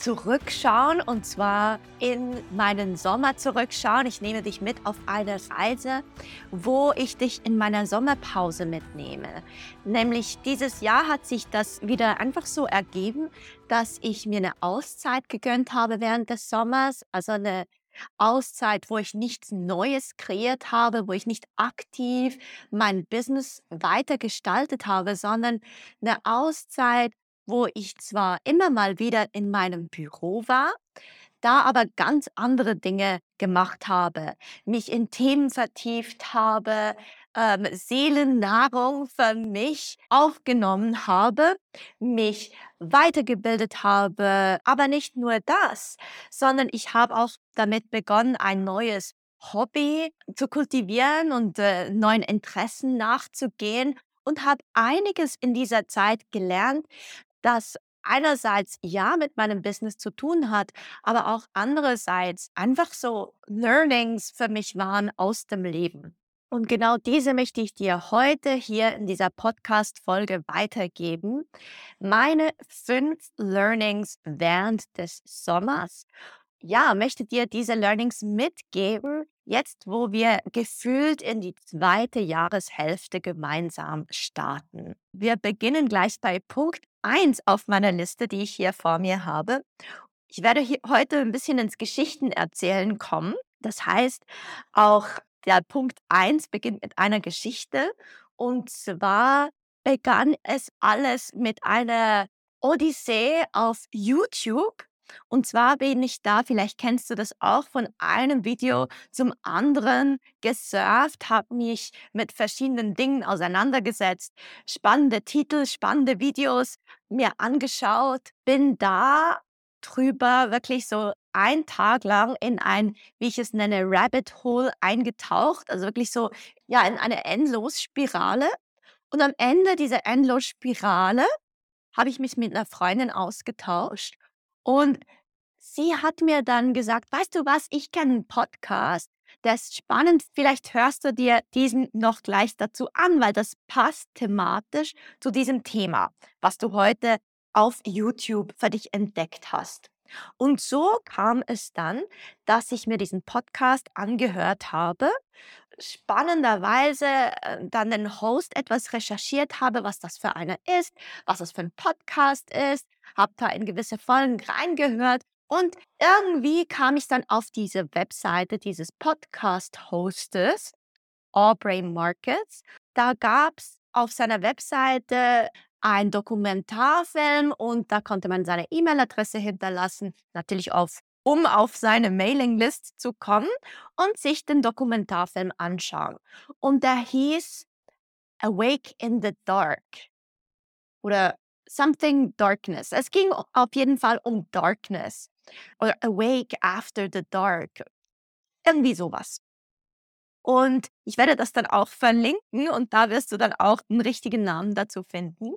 zurückschauen und zwar in meinen Sommer zurückschauen. Ich nehme dich mit auf eine Reise, wo ich dich in meiner Sommerpause mitnehme. Nämlich dieses Jahr hat sich das wieder einfach so ergeben, dass ich mir eine Auszeit gegönnt habe während des Sommers, also eine Auszeit, wo ich nichts Neues kreiert habe, wo ich nicht aktiv mein Business weiter gestaltet habe, sondern eine Auszeit, wo ich zwar immer mal wieder in meinem Büro war, da aber ganz andere Dinge gemacht habe, mich in Themen vertieft habe, ähm, Seelennahrung für mich aufgenommen habe, mich weitergebildet habe, aber nicht nur das, sondern ich habe auch damit begonnen, ein neues Hobby zu kultivieren und äh, neuen Interessen nachzugehen und habe einiges in dieser Zeit gelernt, das einerseits ja mit meinem Business zu tun hat, aber auch andererseits einfach so Learnings für mich waren aus dem Leben. Und genau diese möchte ich dir heute hier in dieser Podcast-Folge weitergeben. Meine fünf Learnings während des Sommers. Ja, möchte dir diese Learnings mitgeben, jetzt wo wir gefühlt in die zweite Jahreshälfte gemeinsam starten. Wir beginnen gleich bei Punkt eins auf meiner Liste, die ich hier vor mir habe. Ich werde heute ein bisschen ins Geschichtenerzählen kommen. Das heißt, auch der Punkt eins beginnt mit einer Geschichte. Und zwar begann es alles mit einer Odyssee auf YouTube. Und zwar bin ich da, vielleicht kennst du das auch, von einem Video zum anderen gesurft, habe mich mit verschiedenen Dingen auseinandergesetzt, spannende Titel, spannende Videos mir angeschaut, bin da drüber wirklich so ein Tag lang in ein, wie ich es nenne, Rabbit Hole eingetaucht, also wirklich so, ja, in eine Endlosspirale. Und am Ende dieser Endlosspirale habe ich mich mit einer Freundin ausgetauscht und sie hat mir dann gesagt, weißt du was, ich kenne einen Podcast, der ist spannend, vielleicht hörst du dir diesen noch gleich dazu an, weil das passt thematisch zu diesem Thema, was du heute auf YouTube für dich entdeckt hast. Und so kam es dann, dass ich mir diesen Podcast angehört habe, spannenderweise äh, dann den Host etwas recherchiert habe, was das für einer ist, was das für ein Podcast ist, habe da in gewisse Folgen reingehört und irgendwie kam ich dann auf diese Webseite dieses Podcast-Hostes, Aubrey Markets. Da gab es auf seiner Webseite ein Dokumentarfilm und da konnte man seine E-Mail-Adresse hinterlassen, natürlich auf, um auf seine Mailinglist zu kommen und sich den Dokumentarfilm anschauen. Und der hieß Awake in the Dark oder Something Darkness. Es ging auf jeden Fall um Darkness oder Awake After the Dark. Irgendwie sowas. Und ich werde das dann auch verlinken und da wirst du dann auch den richtigen Namen dazu finden.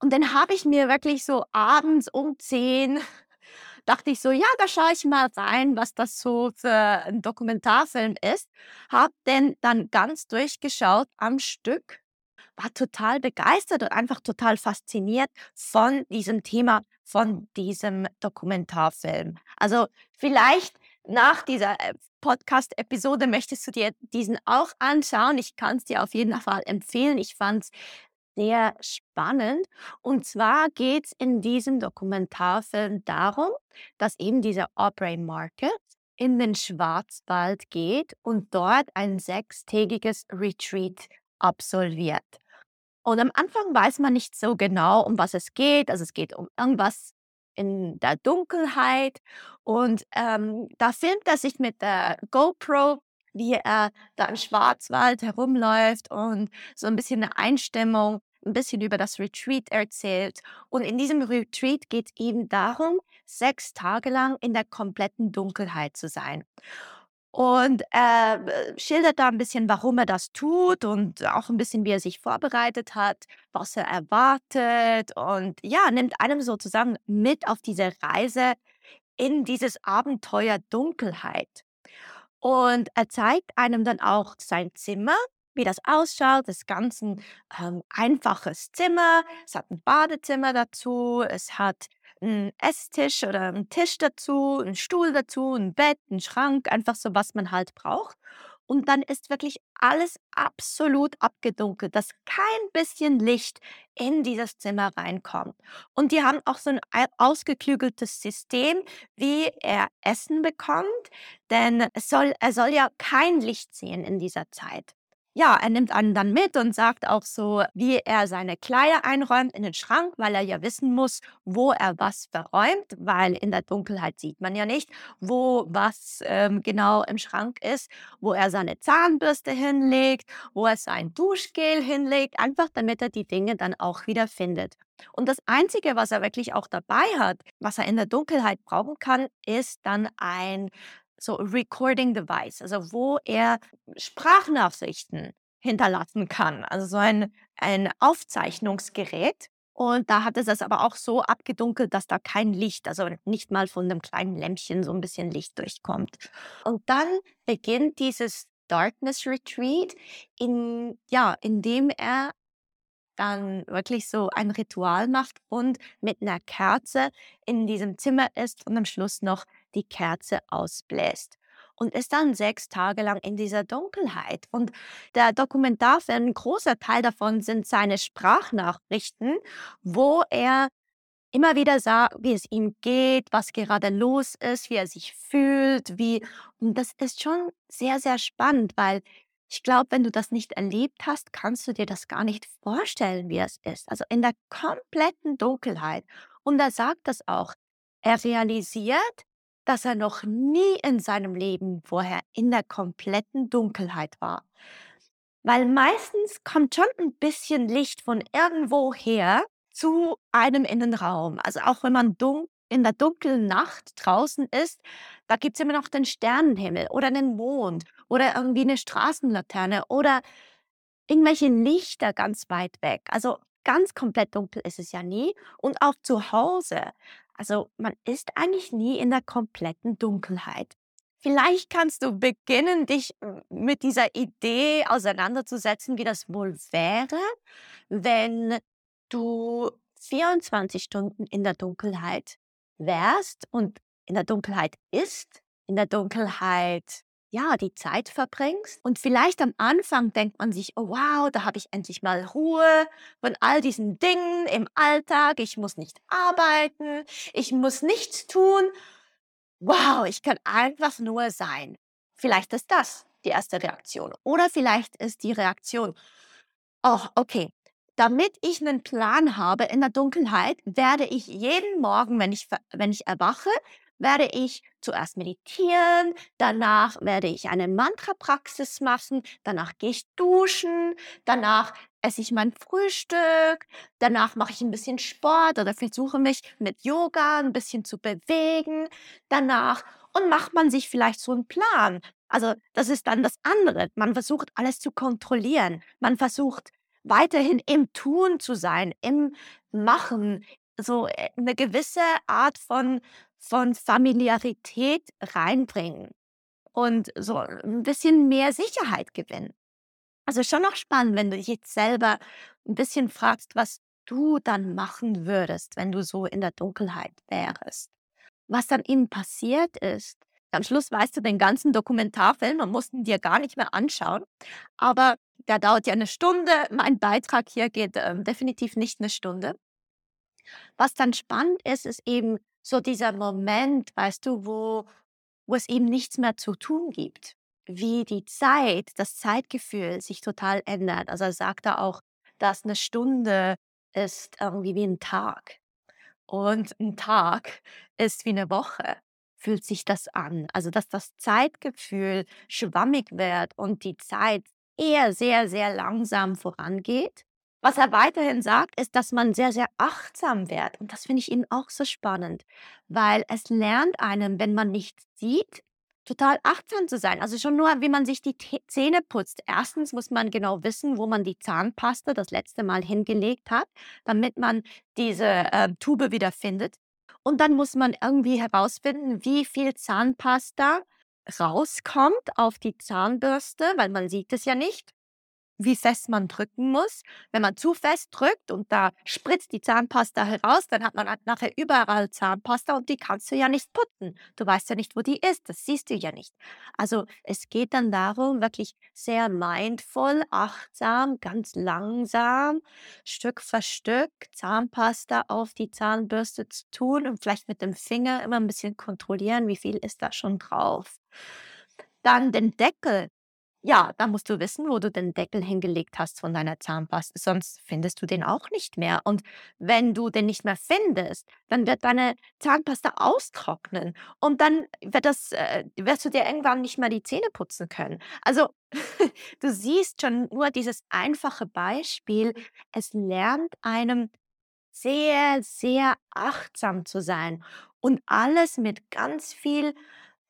Und dann habe ich mir wirklich so abends um 10 dachte ich so, ja, da schaue ich mal rein, was das so für ein Dokumentarfilm ist. Habe den dann ganz durchgeschaut am Stück, war total begeistert und einfach total fasziniert von diesem Thema, von diesem Dokumentarfilm. Also vielleicht nach dieser äh, Podcast-Episode möchtest du dir diesen auch anschauen. Ich kann es dir auf jeden Fall empfehlen. Ich fand es sehr spannend. Und zwar geht es in diesem Dokumentarfilm darum, dass eben dieser Aubrey Market in den Schwarzwald geht und dort ein sechstägiges Retreat absolviert. Und am Anfang weiß man nicht so genau, um was es geht. Also es geht um irgendwas in der Dunkelheit. Und ähm, da filmt er sich mit der GoPro, wie er da im Schwarzwald herumläuft und so ein bisschen eine Einstimmung, ein bisschen über das Retreat erzählt. Und in diesem Retreat geht es eben darum, sechs Tage lang in der kompletten Dunkelheit zu sein. Und er äh, schildert da ein bisschen, warum er das tut und auch ein bisschen, wie er sich vorbereitet hat, was er erwartet und ja, nimmt einem sozusagen mit auf diese Reise in dieses Abenteuer Dunkelheit. Und er zeigt einem dann auch sein Zimmer, wie das ausschaut. Das ist ganz ein ähm, einfaches Zimmer. Es hat ein Badezimmer dazu. Es hat 'n Esstisch oder 'n Tisch dazu, 'n Stuhl dazu, 'n Bett, 'n Schrank, einfach so, was man halt braucht. Und dann ist wirklich alles absolut abgedunkelt, dass kein bisschen Licht in dieses Zimmer reinkommt. Und die haben auch so 'n ei ausgeklügeltes System, wie er Essen bekommt, denn es soll er soll ja kein Licht sehen in dieser Zeit. Ja, er nimmt einen dann mit und sagt auch so, wie er seine Kleider einräumt in den Schrank, weil er ja wissen muss, wo er was verräumt, weil in der Dunkelheit sieht man ja nicht, wo was ähm, genau im Schrank ist, wo er seine Zahnbürste hinlegt, wo er sein Duschgel hinlegt, einfach damit er die Dinge dann auch wieder findet. Und das Einzige, was er wirklich auch dabei hat, was er in der Dunkelheit brauchen kann, ist dann ein so Recording Device, also wo er Sprachnachrichten hinterlassen kann, also so ein ein Aufzeichnungsgerät. Und da hat es das aber auch so abgedunkelt, dass da kein Licht, also nicht mal von 'nem kleinen Lämpchen so ein bisschen Licht durchkommt. Und dann beginnt dieses Darkness Retreat, in ja, indem er dann wirklich so ein Ritual macht und mit einer Kerze in diesem Zimmer ist und am Schluss noch die Kerze ausbläst und ist dann sechs Tage lang in dieser Dunkelheit. Und der Dokumentarfilm, ein großer Teil davon sind seine Sprachnachrichten, wo er immer wieder sagt, wie es ihm geht, was gerade los ist, wie er sich fühlt, wie und das ist schon sehr, sehr spannend, weil ich glaube, wenn du das nicht erlebt hast, kannst du dir das gar nicht vorstellen, wie es ist. Also in der kompletten Dunkelheit. Und er sagt das auch. Er realisiert, dass er noch nie in seinem Leben vorher in der kompletten Dunkelheit war. Weil meistens kommt schon ein bisschen Licht von irgendwo her zu einem Innenraum. Also auch wenn man in der dunklen Nacht draußen ist, da gibt es immer noch den Sternenhimmel oder den Mond oder irgendwie eine Straßenlaterne oder irgendwelche Lichter ganz weit weg. Also ganz komplett dunkel ist es ja nie und auch zu Hause. Also man ist eigentlich nie in der kompletten Dunkelheit. Vielleicht kannst du beginnen, dich äh, mit dieser Idee auseinanderzusetzen, wie das wohl wäre, wenn du 24 Stunden in der Dunkelheit wärst und in der Dunkelheit ist, in der Dunkelheit ja, die Zeit verbringst. Und vielleicht am Anfang denkt man sich, oh wow, da habe ich endlich mal Ruhe von all diesen Dingen im Alltag. Ich muss nicht arbeiten, ich muss nichts tun. Wow, ich kann einfach nur sein. Vielleicht ist das die erste Reaktion. Oder vielleicht ist die Reaktion, oh, okay, damit ich einen Plan habe in der Dunkelheit, werde ich jeden Morgen, wenn ich, wenn ich erwache, werde ich zuerst meditieren, danach werde ich eine Mantra-Praxis machen, danach gehe ich duschen, danach esse ich mein Frühstück, danach mache ich ein bisschen Sport oder versuche mich mit Yoga ein bisschen zu bewegen, danach und macht man sich vielleicht so einen Plan. Also, das ist dann das andere. Man versucht, alles zu kontrollieren. Man versucht, weiterhin im Tun zu sein, im Machen, so, äh, 'ne gewisse Art von von Familiarität reinbringen und so ein bisschen mehr Sicherheit gewinnen. Also, schon noch spannend, wenn du dich jetzt selber ein bisschen fragst, was du dann machen würdest, wenn du so in der Dunkelheit wärest. Was dann eben passiert ist am Schluss weißt du den ganzen Dokumentarfilm und musst ihn dir gar nicht mehr anschauen, aber der dauert ja eine Stunde. Mein Beitrag hier geht, ähm, definitiv nicht eine Stunde. Was dann spannend ist, ist eben so dieser Moment, weißt du, wo wo es eben nichts mehr zu tun gibt. Wie die Zeit, das Zeitgefühl sich total ändert. Also er sagte auch, dass eine Stunde ist irgendwie wie ein Tag. Und ein Tag ist wie eine Woche, fühlt sich das an. Also dass das Zeitgefühl schwammig wird und die Zeit eher sehr, sehr langsam vorangeht. Was er weiterhin sagt, ist, dass man sehr, sehr achtsam wird. Und das finde ich eben auch so spannend, weil es lernt einem, wenn man nichts sieht, total achtsam zu sein. Also schon nur, wie man sich die Zähne putzt. Erstens muss man genau wissen, wo man die Zahnpasta das letzte Mal hingelegt hat, damit man diese äh, Tube wieder findet. Und dann muss man irgendwie herausfinden, wie viel Zahnpasta rauskommt auf die Zahnbürste, weil man sieht es ja nicht wie fest man drücken muss. Wenn man zu fest drückt und da spritzt die Zahnpasta heraus, dann hat man nachher überall Zahnpasta und die kannst du ja nicht putzen. Du weißt ja nicht, wo die ist. Das siehst du ja nicht. Also es geht dann darum, wirklich sehr mindful, achtsam, ganz langsam, Stück für Stück Zahnpasta auf die Zahnbürste zu tun und vielleicht mit dem Finger immer ein bisschen kontrollieren, wie viel ist da schon drauf. Dann den Deckel ja, da musst du wissen, wo du den Deckel hingelegt hast von deiner Zahnpasta, sonst findest du den auch nicht mehr. Und wenn du den nicht mehr findest, dann wird deine Zahnpasta austrocknen und dann wird das, äh, wirst du dir irgendwann nicht mehr die Zähne putzen können. Also du siehst schon nur dieses einfache Beispiel, es lernt einem sehr, sehr achtsam zu sein und alles mit ganz viel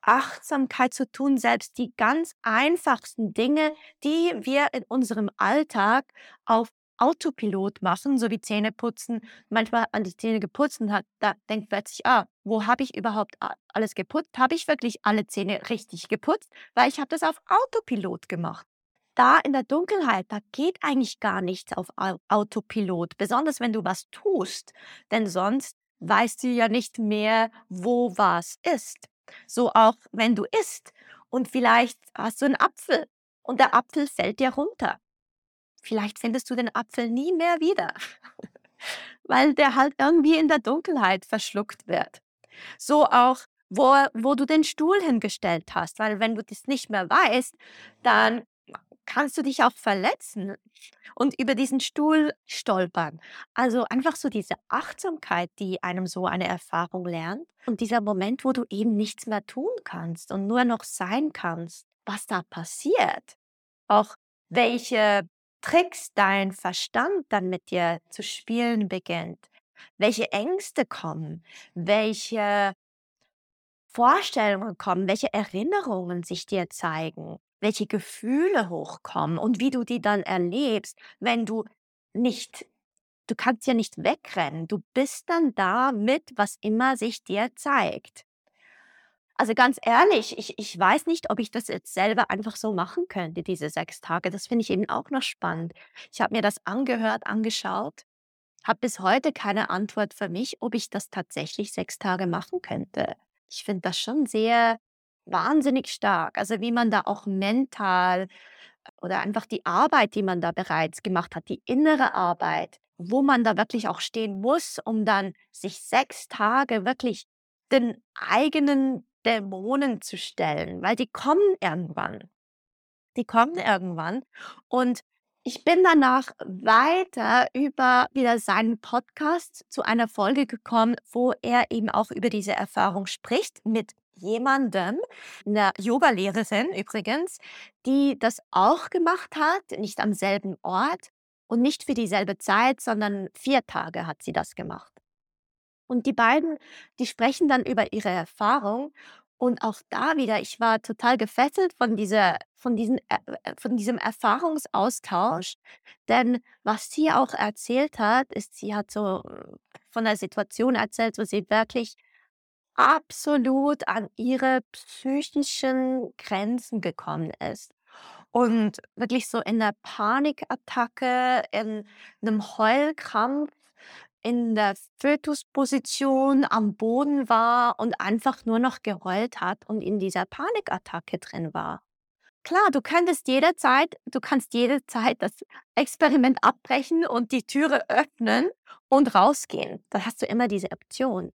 Achtsamkeit zu tun, selbst die ganz einfachsten Dinge, die wir in unserem Alltag auf Autopilot machen, so wie Zähne putzen. Manchmal an die Zähne geputzt hat, da denkt plötzlich, ah, wo habe ich überhaupt alles geputzt? Habe ich wirklich alle Zähne richtig geputzt? Weil ich habe das auf Autopilot gemacht. Da in der Dunkelheit, da geht eigentlich gar nichts auf Au- Autopilot, besonders wenn du was tust, denn sonst weißt du ja nicht mehr, wo was ist. So auch wenn du isst und vielleicht hast du einen Apfel und der Apfel fällt dir runter. Vielleicht findest du den Apfel nie mehr wieder, weil der halt irgendwie in der Dunkelheit verschluckt wird. So auch, wo, wo du den Stuhl hingestellt hast, weil wenn du das nicht mehr weißt, dann kannst du dich auch verletzen und über diesen Stuhl stolpern. Also einfach so diese Achtsamkeit, die einem so eine Erfahrung lernt und dieser Moment, wo du eben nichts mehr tun kannst und nur noch sein kannst, was da passiert. Auch welche Tricks dein Verstand dann mit dir zu spielen beginnt, welche Ängste kommen, welche Vorstellungen kommen, welche Erinnerungen sich dir zeigen, welche Gefühle hochkommen und wie du die dann erlebst, wenn du nicht du kannst ja nicht wegrennen. Du bist dann da mit, was immer sich dir zeigt. Also ganz ehrlich, ich ich weiß nicht, ob ich das jetzt selber einfach so machen könnte, diese 6 Tage. Das finde ich eben auch noch spannend. Ich habe mir das angehört, angeschaut, habe bis heute keine Antwort für mich, ob ich das tatsächlich 6 Tage machen könnte. Ich finde das schon sehr wahnsinnig stark. Also, wie man da auch mental oder einfach die Arbeit, die man da bereits gemacht hat, die innere Arbeit, wo man da wirklich auch stehen muss, um dann sich 6 Tage wirklich den eigenen Dämonen zu stellen, weil die kommen irgendwann. Die kommen irgendwann. Und ich bin danach weiter über wieder seinen Podcast zu einer Folge gekommen, wo er eben auch über diese Erfahrung spricht mit jemandem, 'ner Yogalehrerin übrigens, die das auch gemacht hat, nicht am selben Ort und nicht für dieselbe Zeit, sondern 4 Tage hat sie das gemacht. Und die beiden, die sprechen dann über ihre Erfahrung und auch da wieder, ich war total gefesselt von dieser von diesen äh, äh, von diesem Erfahrungsaustausch, denn was sie auch erzählt hat, ist, sie hat so äh, von der Situation erzählt, wo sie wirklich absolut an ihre psychischen Grenzen gekommen ist und wirklich so in der Panikattacke, in einem Heulkrampf in der Fötusposition am Boden war und einfach nur noch geheult hat und in dieser Panikattacke drin war. Klar, du könntest jederzeit du kannst jederzeit das Experiment abbrechen und die Türe öffnen und rausgehen. Da hast du immer diese Option.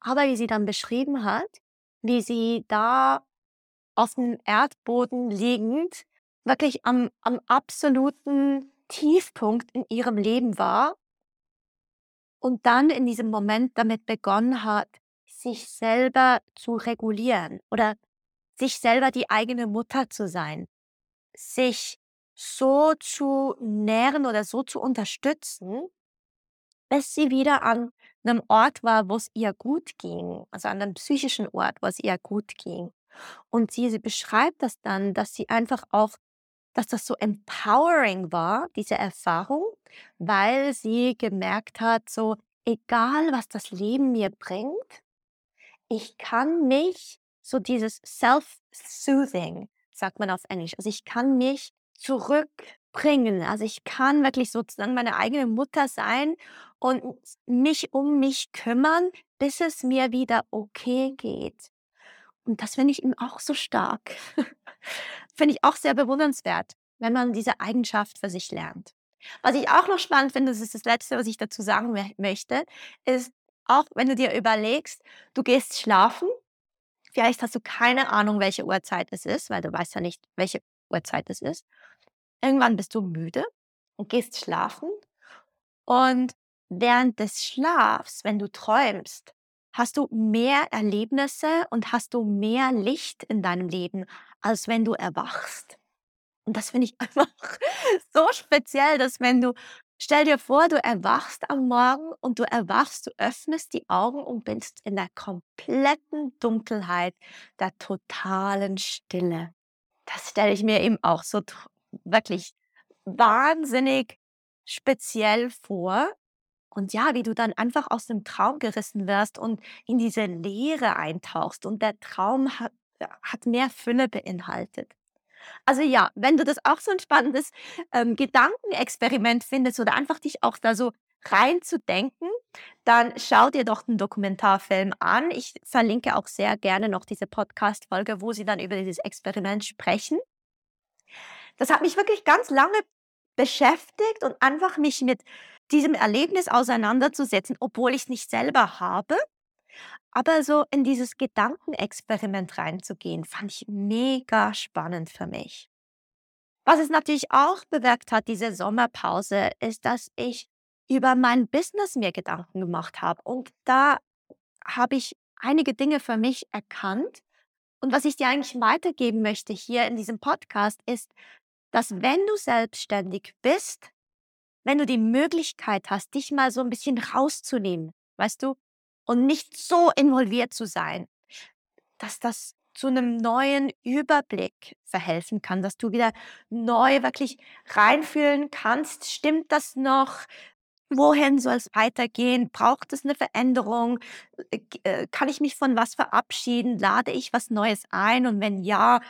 Aber wie sie dann beschrieben hat, wie sie da auf dem Erdboden liegend wirklich am, am absoluten Tiefpunkt in ihrem Leben war und dann in diesem Moment damit begonnen hat, sich selber zu regulieren oder sich selber die eigene Mutter zu sein, sich so zu nähren oder so zu unterstützen, bis sie wieder an einem Ort war, wo es ihr gut ging, also an einem psychischen Ort, wo es ihr gut ging. Und sie, sie beschreibt das dann, dass sie einfach auch, dass das so empowering war, diese Erfahrung, weil sie gemerkt hat, so egal was das Leben mir bringt, ich kann mich, so dieses Self-Soothing, sagt man auf Englisch, also ich kann mich zurückbringen. Also ich kann wirklich sozusagen meine eigene Mutter sein und mich um mich kümmern, bis es mir wieder okay geht. Und das finde ich eben auch so stark. finde ich auch sehr bewundernswert, wenn man diese Eigenschaft für sich lernt. Was ich auch noch spannend finde, das ist das Letzte, was ich dazu sagen möchte, ist auch, wenn du dir überlegst, du gehst schlafen, vielleicht hast du keine Ahnung, welche Uhrzeit es ist, weil du weißt ja nicht, welche Uhrzeit es ist. Irgendwann bist du müde und gehst schlafen und während des Schlafs, wenn du träumst, hast du mehr Erlebnisse und hast du mehr Licht in deinem Leben, als wenn du erwachst. Und das finde ich einfach so speziell, dass wenn du, stell dir vor, du erwachst am Morgen und du erwachst, du öffnest die Augen und bist in der kompletten Dunkelheit, der totalen Stille. Das stelle ich mir eben auch so wirklich wahnsinnig speziell vor. Und ja, wie du dann einfach aus dem Traum gerissen wirst und in diese Leere eintauchst und der Traum hat, hat mehr Fülle beinhaltet. Also ja, wenn du das auch so ein spannendes ähm, Gedankenexperiment findest oder einfach dich auch da so reinzudenken, dann schau dir doch den Dokumentarfilm an. Ich verlinke auch sehr gerne noch diese Podcast-Folge, wo sie dann über dieses Experiment sprechen. Das hat mich wirklich ganz lange beschäftigt und einfach mich mit diesem Erlebnis auseinanderzusetzen, obwohl ich es nicht selber habe. Aber so in dieses Gedankenexperiment reinzugehen, fand ich mega spannend für mich. Was es natürlich auch bewirkt hat, diese Sommerpause, ist, dass ich über mein Business mir Gedanken gemacht habe. Und da habe ich einige Dinge für mich erkannt. Und was ich dir eigentlich weitergeben möchte hier in diesem Podcast ist, dass wenn du selbstständig bist, wenn du die Möglichkeit hast, dich mal so ein bisschen rauszunehmen, weißt du, und nicht so involviert zu sein, dass das zu einem neuen Überblick verhelfen kann, dass du wieder neu wirklich reinfühlen kannst. Stimmt das noch? Wohin soll es weitergehen? Braucht es eine Veränderung? Äh, äh, kann ich mich von was verabschieden? Lade ich was Neues ein? Und wenn ja,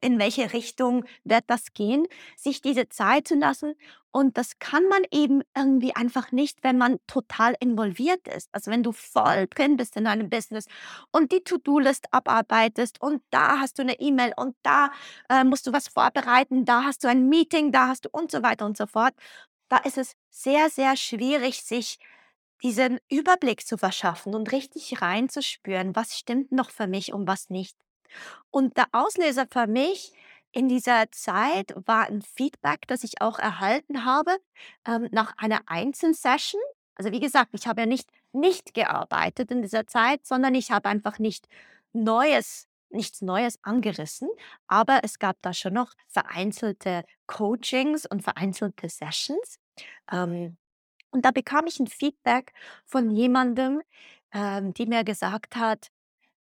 in welche Richtung wird das gehen? Sich diese Zeit zu lassen. Und das kann man eben irgendwie einfach nicht, wenn man total involviert ist. Also wenn du voll drin bist in deinem Business und die To-Do-List abarbeitest und da hast du eine E-Mail und da äh, musst du was vorbereiten, da hast du ein Meeting, da hast du und so weiter und so fort da ist es sehr, sehr schwierig, sich diesen Überblick zu verschaffen und richtig reinzuspüren, was stimmt noch für mich und was nicht. Und der Auslöser für mich in dieser Zeit war ein Feedback, das ich auch erhalten habe ähm, nach einer Einzelsession. Also wie gesagt, ich habe ja nicht nicht gearbeitet in dieser Zeit, sondern ich habe einfach nicht Neues nichts Neues angerissen, aber es gab da schon noch vereinzelte Coachings und vereinzelte Sessions. Ähm, und da bekam ich ein Feedback von jemandem, ähm, die mir gesagt hat,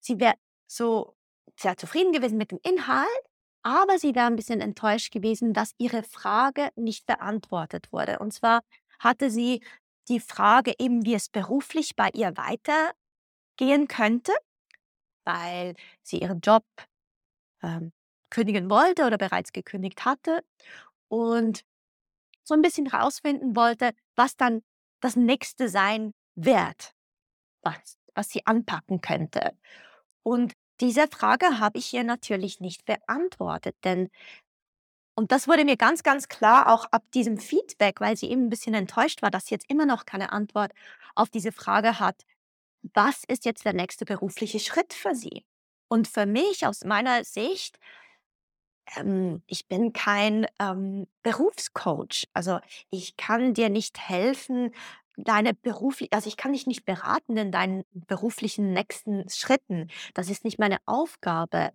sie wäre so sehr zufrieden gewesen mit dem Inhalt, aber sie wäre ein bisschen enttäuscht gewesen, dass ihre Frage nicht beantwortet wurde. Und zwar hatte sie die Frage eben, wie es beruflich bei ihr weitergehen könnte weil sie ihren Job ähm, kündigen wollte oder bereits gekündigt hatte und so ein bisschen rausfinden wollte, was dann das nächste sein wird, was, was sie anpacken könnte. Und diese Frage habe ich ihr natürlich nicht beantwortet, denn und das wurde mir ganz, ganz klar auch ab diesem Feedback, weil sie eben ein bisschen enttäuscht war, dass sie jetzt immer noch keine Antwort auf diese Frage hat, was ist jetzt der nächste berufliche Schritt für Sie? Und für mich aus meiner Sicht ähm, ich bin kein, ähm, Berufscoach. Also, ich kann dir nicht helfen, deine berufli also, ich kann dich nicht beraten in deinen beruflichen nächsten Schritten. Das ist nicht meine Aufgabe.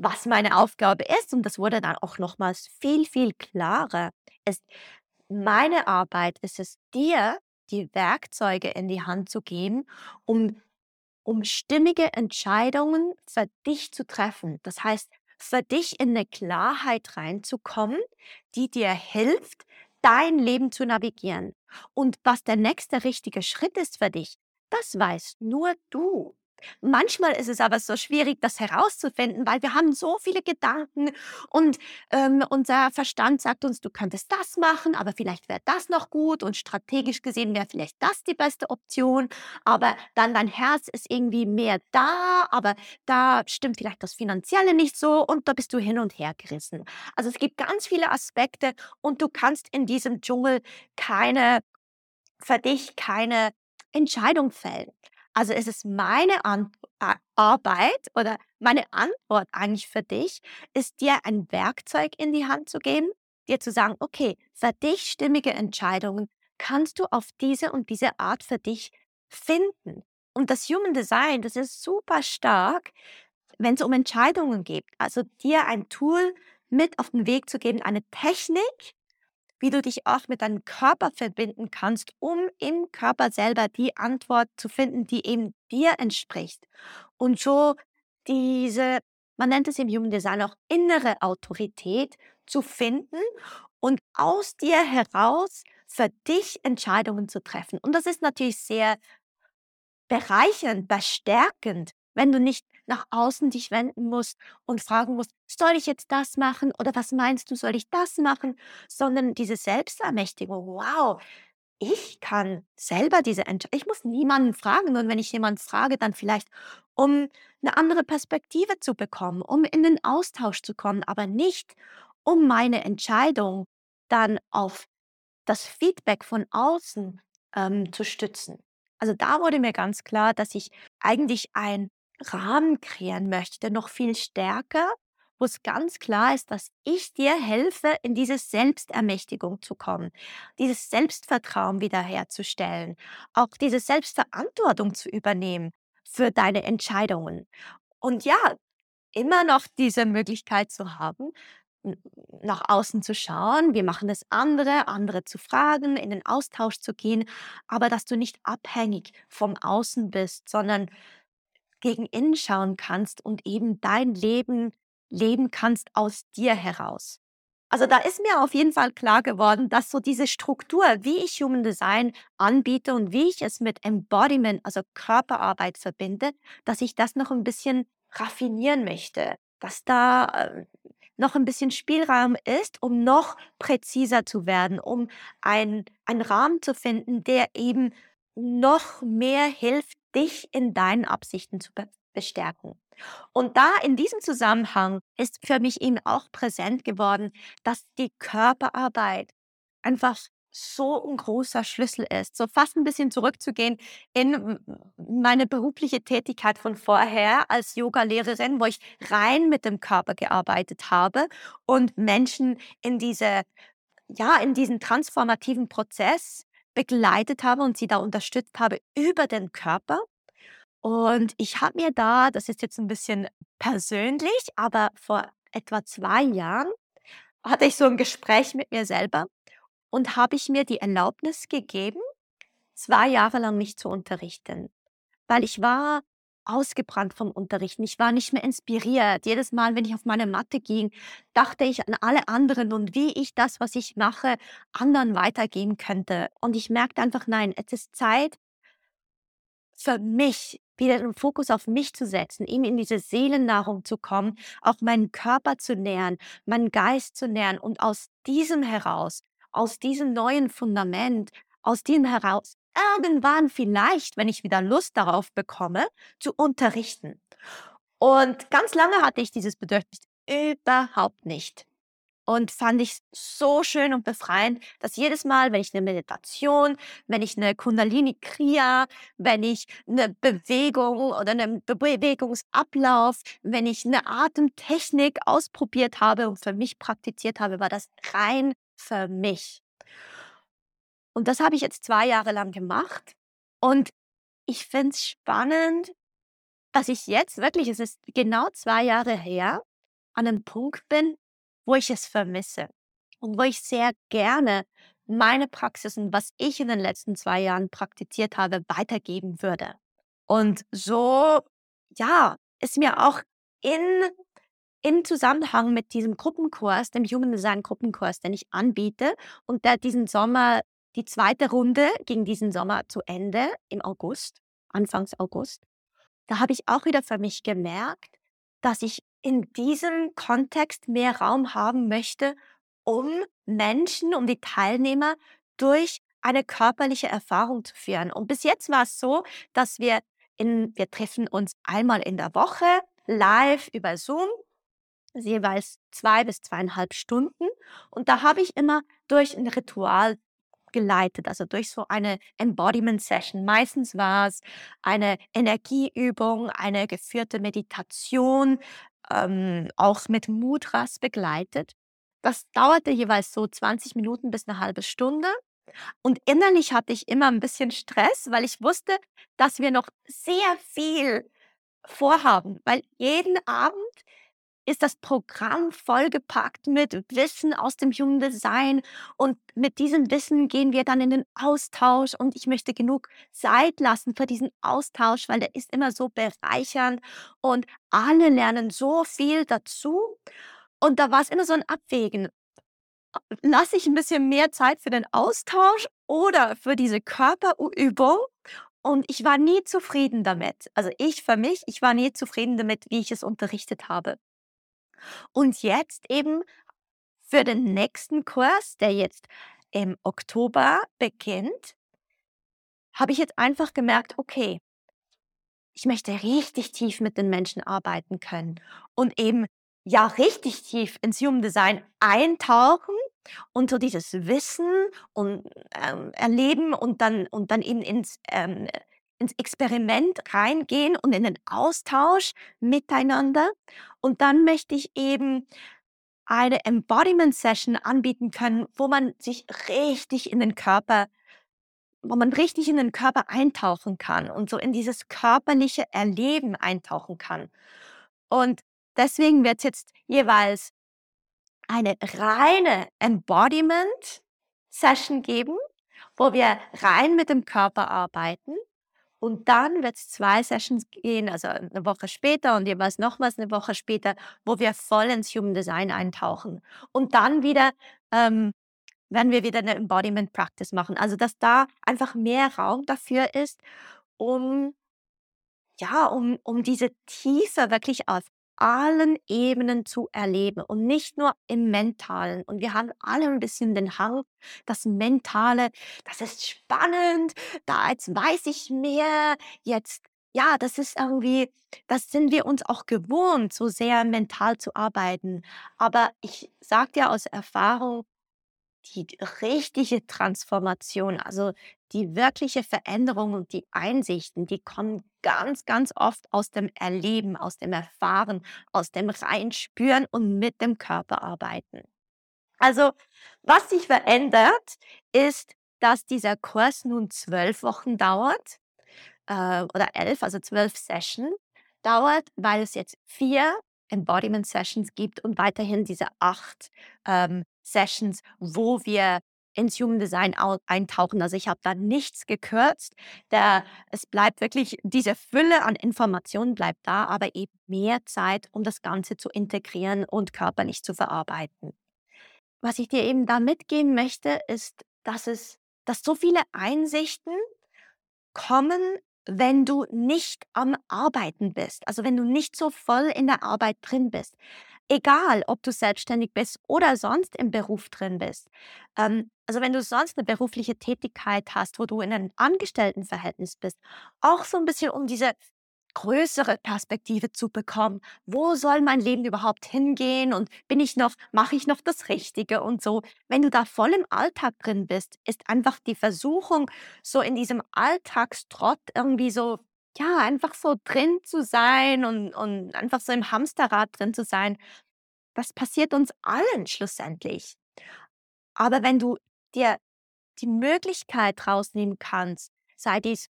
Was meine Aufgabe ist, und das wurde dann auch nochmals viel, viel klarer, ist meine Arbeit ist es, dir die Werkzeuge in die Hand zu geben, um um stimmige Entscheidungen für dich zu treffen. Das heißt, für dich in 'ne Klarheit reinzukommen, die dir hilft, dein Leben zu navigieren. Und was der nächste richtige Schritt ist für dich, das weißt nur du. Manchmal ist es aber so schwierig, das herauszufinden, weil wir haben so viele Gedanken und, ähm, unser Verstand sagt uns: „Du könntest das machen, aber vielleicht wäre das noch gut und strategisch gesehen wäre vielleicht das die beste Option.“ Aber dann dein Herz ist irgendwie mehr da, aber da stimmt vielleicht das Finanzielle nicht so und da bist du hin und her gerissen. Also, es gibt ganz viele Aspekte und du kannst in diesem Dschungel keine für dich keine Entscheidung fällen. Also, es ist meine Ant A Arbeit oder meine Antwort eigentlich für dich, ist dir ein Werkzeug in die Hand zu geben, dir zu sagen: „Okay, für dich stimmige Entscheidungen kannst du auf diese und diese Art für dich finden.“ Und das Human Design, das ist super stark, wenn's um Entscheidungen geht. Also, dir ein Tool mit auf 'n Weg zu geben, eine Technik, wie du dich auch mit deinem Körper verbinden kannst, um im Körper selber die Antwort zu finden, die eben dir entspricht. Und so diese man nennt es im Human Design auch innere Autorität zu finden und aus dir heraus für dich Entscheidungen zu treffen. Und das ist natürlich sehr bereichernd, bestärkend, wenn du nicht nach außen dich wenden musst und fragen musst: „Soll ich jetzt das machen oder was meinst du, soll ich das machen?“ Sondern diese Selbstermächtigung: „Wow, ich kann selber diese Entsch ich muss niemanden fragen und wenn ich jemanden frage, dann vielleicht, um 'ne andere Perspektive zu bekommen, um in den Austausch zu kommen, aber nicht, um meine Entscheidung dann auf das Feedback von außen, ähm, zu stützen.“ Also, da wurde mir ganz klar, dass ich eigentlich einen Rahmen kreieren möchte, noch viel stärker, wo's ganz klar ist, dass ich dir helfe, in diese Selbstermächtigung zu kommen, dieses Selbstvertrauen wiederherzustellen, auch diese Selbstverantwortung zu übernehmen für deine Entscheidungen. Und ja, immer noch diese Möglichkeit zu haben, nach außen zu schauen, wie machen das andere, andere zu fragen, in den Austausch zu gehen, aber dass du nicht abhängig vom Außen bist, sondern gegen innen schauen kannst und eben dein Leben leben kannst aus dir heraus. Also, da ist mir auf jeden Fall klar geworden, dass so diese Struktur, wie ich Human Design anbiete und wie ich es mit Embodiment, also Körperarbeit verbinde, dass ich das noch 'n bisschen raffinieren möchte, dass da, äh, noch 'n bisschen Spielraum ist, um noch präziser zu werden, um ein einen Rahmen zu finden, der eben noch mehr hilft, dich in deinen Absichten zu be bestärken. Und da in diesem Zusammenhang ist für mich eben auch präsent geworden, dass die Körperarbeit einfach so 'n großer Schlüssel ist. So fast 'n bisschen zurückzugehen in meine berufliche Tätigkeit von vorher als Yogalehrerin, wo ich rein mit dem Körper gearbeitet habe und Menschen in diese ja, in diesen transformativen Prozess begleitet habe und sie da unterstützt habe über den Körper. Und ich habe mir da das ist jetzt 'n bisschen persönlich, aber vor etwa 2 Jahren hatte ich so 'n Gespräch mit mir selber und habe ich mir die Erlaubnis gegeben, 2 Jahre lang nicht zu unterrichten, weil ich war ausgebrannt vom Unterrichten. Ich war nicht mehr inspiriert. Jedes Mal, wenn ich auf meine Matte ging, dachte ich an alle anderen und wie ich das, was ich mache, anderen weitergeben könnte. Und ich merkte einfach: „Nein, es ist Zeit“ „für mich, wieder den Fokus auf mich zu setzen, eben in diese Seelennahrung zu kommen, auch meinen Körper zu nähren, meinen Geist zu nähren und aus diesem heraus, aus diesem neuen Fundament, aus dem heraus irgendwann vielleicht, wenn ich wieder Lust darauf bekomme, zu unterrichten.“ Und ganz lange hatte ich dieses Bedürfnis überhaupt nicht. und fand ich so schön und befreiend, dass jedes Mal, wenn ich eine Meditation, wenn ich eine Kundalini Kriya, wenn ich eine Bewegung oder einen Bewegungsablauf, wenn ich eine Atemtechnik ausprobiert habe und für mich praktiziert habe, war das rein für mich. Und das habe ich jetzt zwei Jahre lang gemacht. Und ich finde es spannend, dass ich jetzt wirklich, es ist genau zwei Jahre her, an einem Punkt bin, wo ich es vermisse und wo ich sehr gerne meine Praxisen, was ich in den letzten zwei Jahren praktiziert habe, weitergeben würde. Und so, ja, ist mir auch in, im Zusammenhang mit diesem Gruppenkurs, dem Human Design Gruppenkurs, den ich anbiete und der diesen Sommer, die zweite Runde ging diesen Sommer zu Ende im August, Anfangs August, da habe ich auch wieder für mich gemerkt, dass ich in diesem Kontext mehr Raum haben möchte, um Menschen, um die Teilnehmer durch eine körperliche Erfahrung zu führen. Und bis jetzt war es so, dass wir in, wir treffen uns einmal in der Woche live über Zoom, jeweils zwei bis zweieinhalb Stunden. Und da habe ich immer durch ein Ritual geleitet, also durch so eine Embodiment Session. Meistens war es eine Energieübung, eine geführte Meditation, ähm, auch mit Mudras begleitet. Das dauerte jeweils so 20 Minuten bis eine halbe Stunde. Und innerlich hatte ich immer ein bisschen Stress, weil ich wusste, dass wir noch sehr viel vorhaben, weil jeden Abend ist das Programm vollgepackt mit Wissen aus dem Human Design und mit diesem Wissen gehen wir dann in den Austausch und ich möchte genug Zeit lassen für diesen Austausch, weil der ist immer so bereichernd und alle lernen so viel dazu und da war es immer so ein Abwägen. Lasse ich ein bisschen mehr Zeit für den Austausch oder für diese Körperübung und ich war nie zufrieden damit. Also ich für mich, ich war nie zufrieden damit, wie ich es unterrichtet habe. Und jetzt eben für den nächsten Kurs, der jetzt im Oktober beginnt, habe ich jetzt einfach gemerkt, okay, ich möchte richtig tief mit den Menschen arbeiten können und eben ja richtig tief ins Human Design eintauchen und so dieses Wissen und ähm, erleben und dann und dann eben ins ähm, ins Experiment reingehen und in den Austausch miteinander. Und dann möchte ich eben eine Embodiment Session anbieten können, wo man sich richtig in den Körper, wo man richtig in den Körper eintauchen kann und so in dieses körperliche Erleben eintauchen kann. Und deswegen wird es jetzt jeweils eine reine Embodiment Session geben, wo wir rein mit dem Körper arbeiten und dann wird es zwei Sessions gehen, also eine Woche später und jeweils nochmals eine Woche später, wo wir voll ins Human Design eintauchen. Und dann wieder ähm, werden wir wieder eine Embodiment Practice machen. Also dass da einfach mehr Raum dafür ist, um ja, um, um diese Tiefe wirklich auf allen Ebenen zu erleben und nicht nur im Mentalen. Und wir haben alle ein bisschen den Hang, das Mentale, das ist spannend, da jetzt weiß ich mehr, jetzt, ja, das ist irgendwie, das sind wir uns auch gewohnt, so sehr mental zu arbeiten. Aber ich sage dir aus Erfahrung, die richtige Transformation, also die wirkliche Veränderung und die Einsichten, die kommen ganz, ganz oft aus dem Erleben, aus dem Erfahren, aus dem Reinspüren und mit dem Körper arbeiten. Also, was sich verändert, ist, dass dieser Kurs nun zwölf Wochen dauert äh, oder elf, also zwölf Sessions dauert, weil es jetzt vier Embodiment Sessions gibt und weiterhin diese acht ähm, Sessions, wo wir ins Human Design eintauchen. Also ich habe da nichts gekürzt. Da, es bleibt wirklich, diese Fülle an Informationen bleibt da, aber eben mehr Zeit, um das Ganze zu integrieren und körperlich zu verarbeiten. Was ich dir eben da mitgeben möchte, ist, dass es, dass so viele Einsichten kommen, wenn du nicht am Arbeiten bist, also wenn du nicht so voll in der Arbeit drin bist. Egal, ob du selbstständig bist oder sonst im Beruf drin bist. Ähm, also wenn du sonst eine berufliche Tätigkeit hast, wo du in einem Angestelltenverhältnis bist, auch so ein bisschen um diese größere Perspektive zu bekommen. Wo soll mein Leben überhaupt hingehen und bin ich noch, mache ich noch das Richtige und so. Wenn du da voll im Alltag drin bist, ist einfach die Versuchung, so in diesem Alltagstrott irgendwie so, ja, einfach so drin zu sein und, und einfach so im Hamsterrad drin zu sein. Das passiert uns allen schlussendlich. Aber wenn du dir die Möglichkeit rausnehmen kannst, sei dies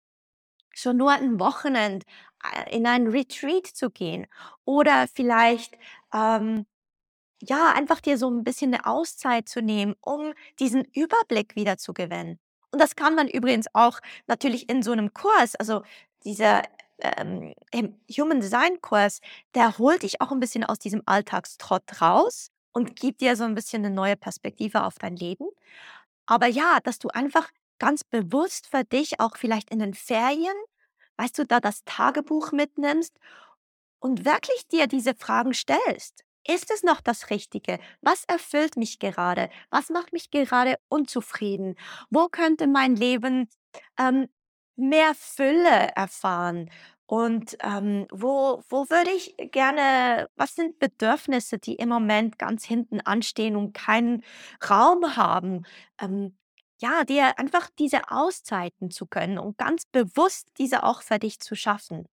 schon nur ein Wochenend äh, in ein Retreat zu gehen oder vielleicht ähm, ja einfach dir so ein bisschen eine Auszeit zu nehmen, um diesen Überblick wieder zu gewinnen. Und das kann man übrigens auch natürlich in so einem Kurs, also dieser ähm, Human Design Kurs, der holt dich auch ein bisschen aus diesem Alltagstrott raus und gibt dir so ein bisschen eine neue Perspektive auf dein Leben. Aber ja, dass du einfach ganz bewusst für dich auch vielleicht in den Ferien, weißt du, da das Tagebuch mitnimmst und wirklich dir diese Fragen stellst. Ist es noch das Richtige? Was erfüllt mich gerade? Was macht mich gerade unzufrieden? Wo könnte mein Leben ähm, mehr Fülle erfahren? Und ähm, wo, wo würde ich gerne, was sind Bedürfnisse, die im Moment ganz hinten anstehen und keinen Raum haben? Ähm, ja, dir einfach diese Auszeiten zu können und ganz bewusst diese auch für dich zu schaffen.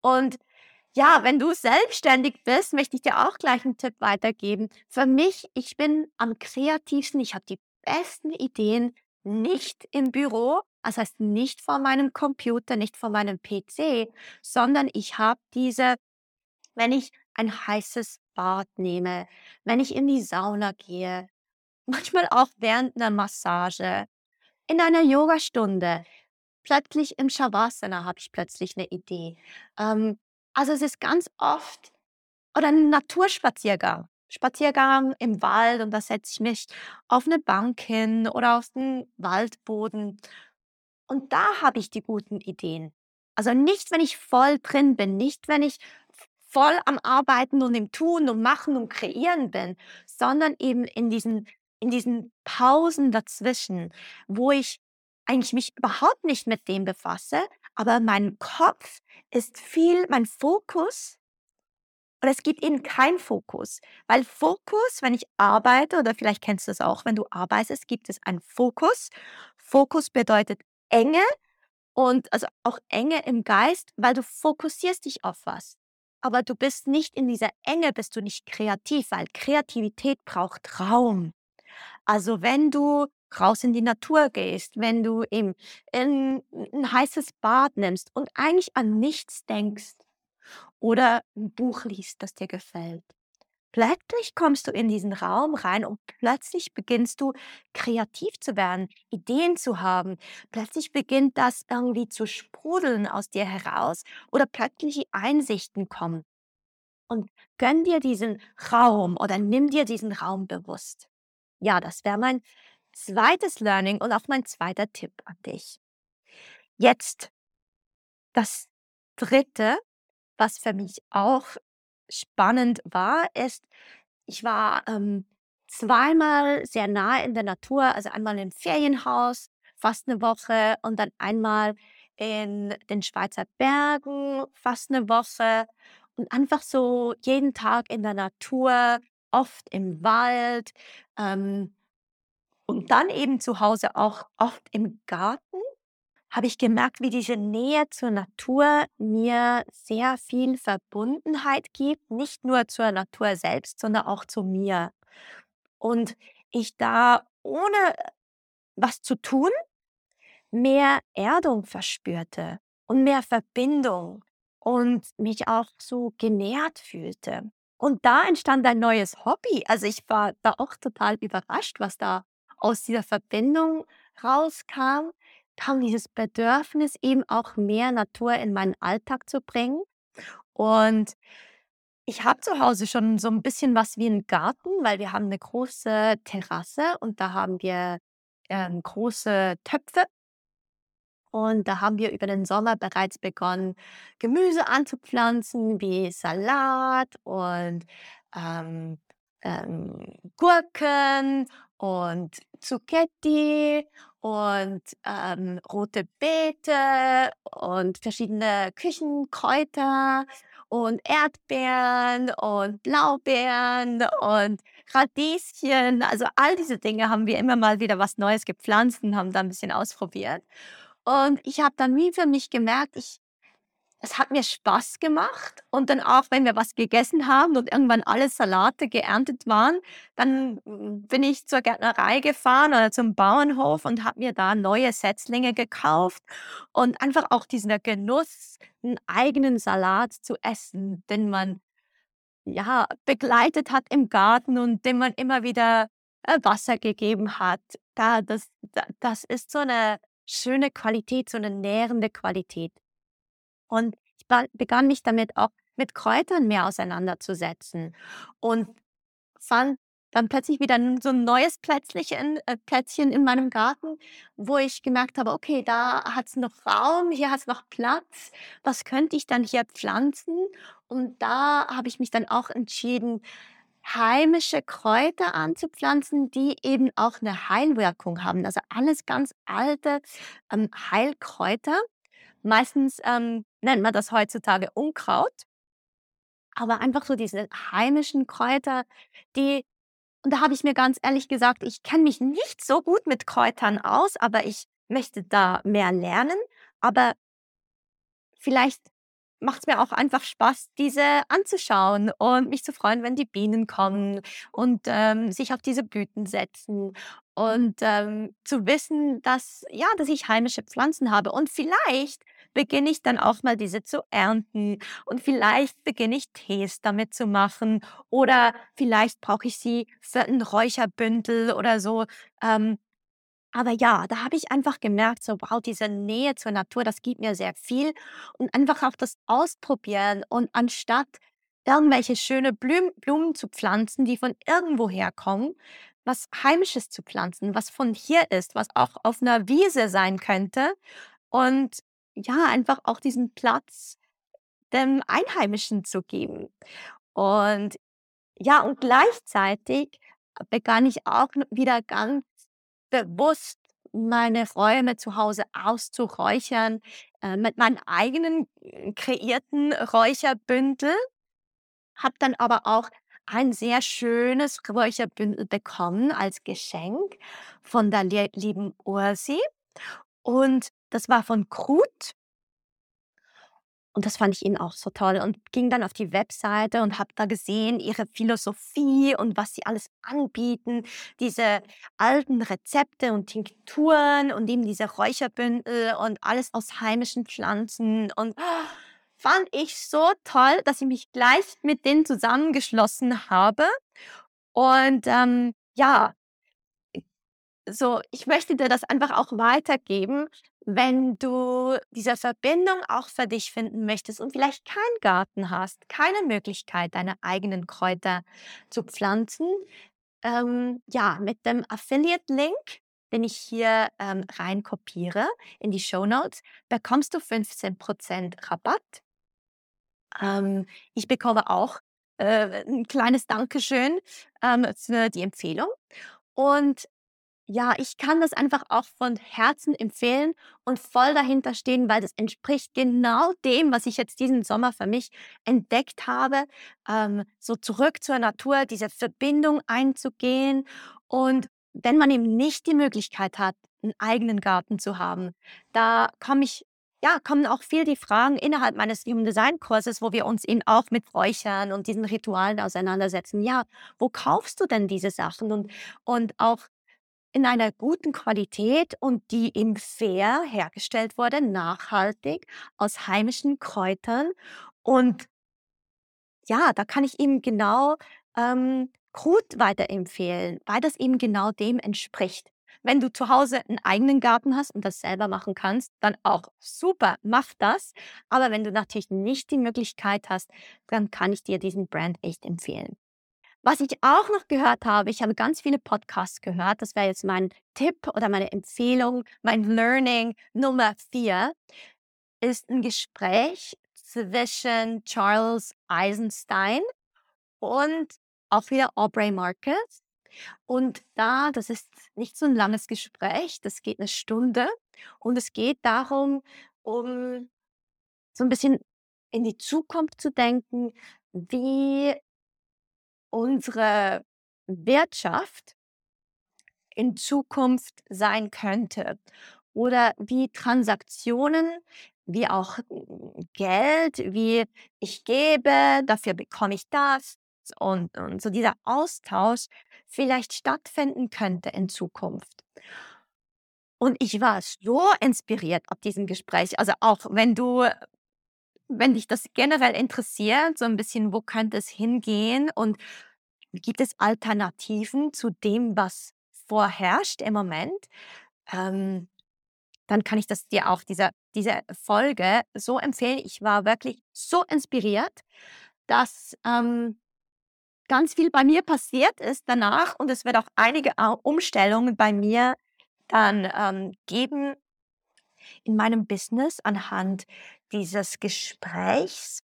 Und ja, wenn du selbstständig bist, möchte ich dir auch gleich einen Tipp weitergeben. Für mich, ich bin am kreativsten, ich habe die besten Ideen nicht im Büro, das heißt nicht vor meinem Computer, nicht vor meinem PC, sondern ich habe diese, wenn ich ein heißes Bad nehme, wenn ich in die Sauna gehe, manchmal auch während einer Massage, in einer Yogastunde, plötzlich im Shavasana habe ich plötzlich eine Idee. Ähm, also es ist ganz oft oder ein Naturspaziergang. Spaziergang im Wald und da setze ich mich auf eine Bank hin oder auf den Waldboden und da habe ich die guten Ideen. Also nicht, wenn ich voll drin bin, nicht, wenn ich voll am Arbeiten und im Tun und Machen und Kreieren bin, sondern eben in diesen, in diesen Pausen dazwischen, wo ich eigentlich mich überhaupt nicht mit dem befasse, aber mein Kopf ist viel, mein Fokus und es gibt eben keinen Fokus, weil Fokus, wenn ich arbeite, oder vielleicht kennst du es auch, wenn du arbeitest, gibt es einen Fokus. Fokus bedeutet Enge und also auch Enge im Geist, weil du fokussierst dich auf was. Aber du bist nicht in dieser Enge, bist du nicht kreativ, weil Kreativität braucht Raum. Also wenn du raus in die Natur gehst, wenn du eben in ein heißes Bad nimmst und eigentlich an nichts denkst oder ein Buch liest, das dir gefällt, Plötzlich kommst du in diesen Raum rein und plötzlich beginnst du kreativ zu werden, Ideen zu haben. Plötzlich beginnt das irgendwie zu sprudeln aus dir heraus oder plötzlich Einsichten kommen. Und gönn dir diesen Raum oder nimm dir diesen Raum bewusst. Ja, das wäre mein zweites Learning und auch mein zweiter Tipp an dich. Jetzt das dritte, was für mich auch spannend war, ist, ich war ähm, zweimal sehr nah in der Natur, also einmal im Ferienhaus, fast eine Woche und dann einmal in den Schweizer Bergen, fast eine Woche und einfach so jeden Tag in der Natur, oft im Wald ähm, und dann eben zu Hause auch oft im Garten habe ich gemerkt, wie diese Nähe zur Natur mir sehr viel Verbundenheit gibt, nicht nur zur Natur selbst, sondern auch zu mir. Und ich da ohne was zu tun, mehr Erdung verspürte und mehr Verbindung und mich auch so genährt fühlte. Und da entstand ein neues Hobby. Also ich war da auch total überrascht, was da aus dieser Verbindung rauskam kam dieses Bedürfnis, eben auch mehr Natur in meinen Alltag zu bringen. Und ich habe zu Hause schon so ein bisschen was wie 'n Garten, weil wir haben eine große Terrasse und da haben wir, ähm, große Töpfe. Und da haben wir über den Sommer bereits begonnen, Gemüse anzupflanzen wie Salat und, ähm, ähm, Gurken und Zucchetti und ähm, rote Beete und verschiedene Küchenkräuter und Erdbeeren und Blaubeeren und Radieschen. Also all diese Dinge haben wir immer mal wieder was Neues gepflanzt und haben da ein bisschen ausprobiert. Und ich habe dann wie für mich gemerkt, ich es hat mir Spaß gemacht und dann auch, wenn wir was gegessen haben und irgendwann alle Salate geerntet waren, dann mm, bin ich zur Gärtnerei gefahren oder zum Bauernhof und habe mir da neue Setzlinge gekauft und einfach auch dieser Genuss, einen eigenen Salat zu essen, den man ja begleitet hat im Garten und dem man immer wieder äh, Wasser gegeben hat. Da, das, da, das ist so eine schöne Qualität, so eine nährende Qualität. Und ich begann mich damit auch mit Kräutern mehr auseinanderzusetzen und fand dann plötzlich wieder so ein neues Plätzchen, äh, Plätzchen in meinem Garten, wo ich gemerkt habe, okay, da hat es noch Raum, hier hat es noch Platz. Was könnte ich dann hier pflanzen? Und da habe ich mich dann auch entschieden, heimische Kräuter anzupflanzen, die eben auch eine Heilwirkung haben. Also alles ganz alte ähm, Heilkräuter. Meistens ähm, nennt man das heutzutage Unkraut, aber einfach so diese heimischen Kräuter, die und da habe ich mir ganz ehrlich gesagt, ich kenne mich nicht so gut mit Kräutern aus, aber ich möchte da mehr lernen. Aber vielleicht macht es mir auch einfach Spaß, diese anzuschauen und mich zu freuen, wenn die Bienen kommen und ähm, sich auf diese Blüten setzen und ähm, zu wissen, dass ja, dass ich heimische Pflanzen habe. Und vielleicht beginne ich dann auch mal diese zu ernten. Und vielleicht beginne ich Tees damit zu machen. Oder vielleicht brauche ich sie für ein Räucherbündel oder so. Ähm, aber ja, da habe ich einfach gemerkt, so wow, diese Nähe zur Natur, das gibt mir sehr viel. Und einfach auch das Ausprobieren und anstatt irgendwelche schöne Blüm Blumen zu pflanzen, die von irgendwo herkommen, was Heimisches zu pflanzen, was von hier ist, was auch auf einer Wiese sein könnte und ja, einfach auch diesen Platz dem Einheimischen zu geben. Und ja, und gleichzeitig begann ich auch wieder ganz bewusst meine Räume zu Hause auszuräuchern, äh, mit meinen eigenen äh, kreierten Räucherbündel. Habe dann aber auch ein sehr schönes Räucherbündel bekommen als Geschenk von der lieben Ursi. Und das war von Krut. Und das fand ich ihnen auch so toll und ging dann auf die Webseite und habe da gesehen, ihre Philosophie und was sie alles anbieten, diese alten Rezepte und Tinkturen und eben diese Räucherbündel und alles aus heimischen Pflanzen und fand ich so toll, dass ich mich gleich mit denen zusammengeschlossen habe. Und ähm, ja, so, ich möchte dir das einfach auch weitergeben, wenn du diese Verbindung auch für dich finden möchtest und vielleicht keinen Garten hast, keine Möglichkeit, deine eigenen Kräuter zu pflanzen. Ähm, ja, mit dem Affiliate-Link, den ich hier ähm, rein kopiere in die Show Notes, bekommst du 15% Rabatt. Ähm, ich bekomme auch äh, ein kleines Dankeschön ähm, für die Empfehlung. Und ja, ich kann das einfach auch von Herzen empfehlen und voll dahinter stehen, weil das entspricht genau dem, was ich jetzt diesen Sommer für mich entdeckt habe, ähm, so zurück zur Natur, diese Verbindung einzugehen. Und wenn man eben nicht die Möglichkeit hat, einen eigenen Garten zu haben, da komme ich ja, kommen auch viel die Fragen innerhalb meines Human Design Kurses, wo wir uns eben auch mit Räuchern und diesen Ritualen auseinandersetzen. Ja, wo kaufst du denn diese Sachen? Und, und auch in einer guten Qualität und die eben fair hergestellt wurde, nachhaltig aus heimischen Kräutern. Und ja, da kann ich eben genau ähm, Krut weiterempfehlen, weil das eben genau dem entspricht. Wenn du zu Hause einen eigenen Garten hast und das selber machen kannst, dann auch super, mach das. Aber wenn du natürlich nicht die Möglichkeit hast, dann kann ich dir diesen Brand echt empfehlen. Was ich auch noch gehört habe, ich habe ganz viele Podcasts gehört, das wäre jetzt mein Tipp oder meine Empfehlung, mein Learning Nummer vier, ist ein Gespräch zwischen Charles Eisenstein und auch wieder Aubrey Marcus. Und da das ist nicht so 'n langes Gespräch, das geht 'ne Stunde. Und es geht darum, um so 'n bisschen in die Zukunft zu denken, wie unsere Wirtschaft in Zukunft sein könnte. Oder wie Transaktionen, wie auch Geld, wie ich gebe, dafür bekomme ich das und und so dieser Austausch vielleicht stattfinden könnte in Zukunft. Und ich war so inspiriert ab diesem Gespräch. Also, auch wenn du wenn dich das generell interessiert, so 'n bisschen, wo könnte es hingehen und gibt es Alternativen zu dem, was vorherrscht im Moment, ähm, dann kann ich das dir auch diese diese Folge so empfehlen. Ich war wirklich so inspiriert, dass, ähm, ganz viel bei mir passiert ist danach und es wird auch einige Umstellungen bei mir dann, ähm, geben in meinem Business anhand dieses Gesprächs.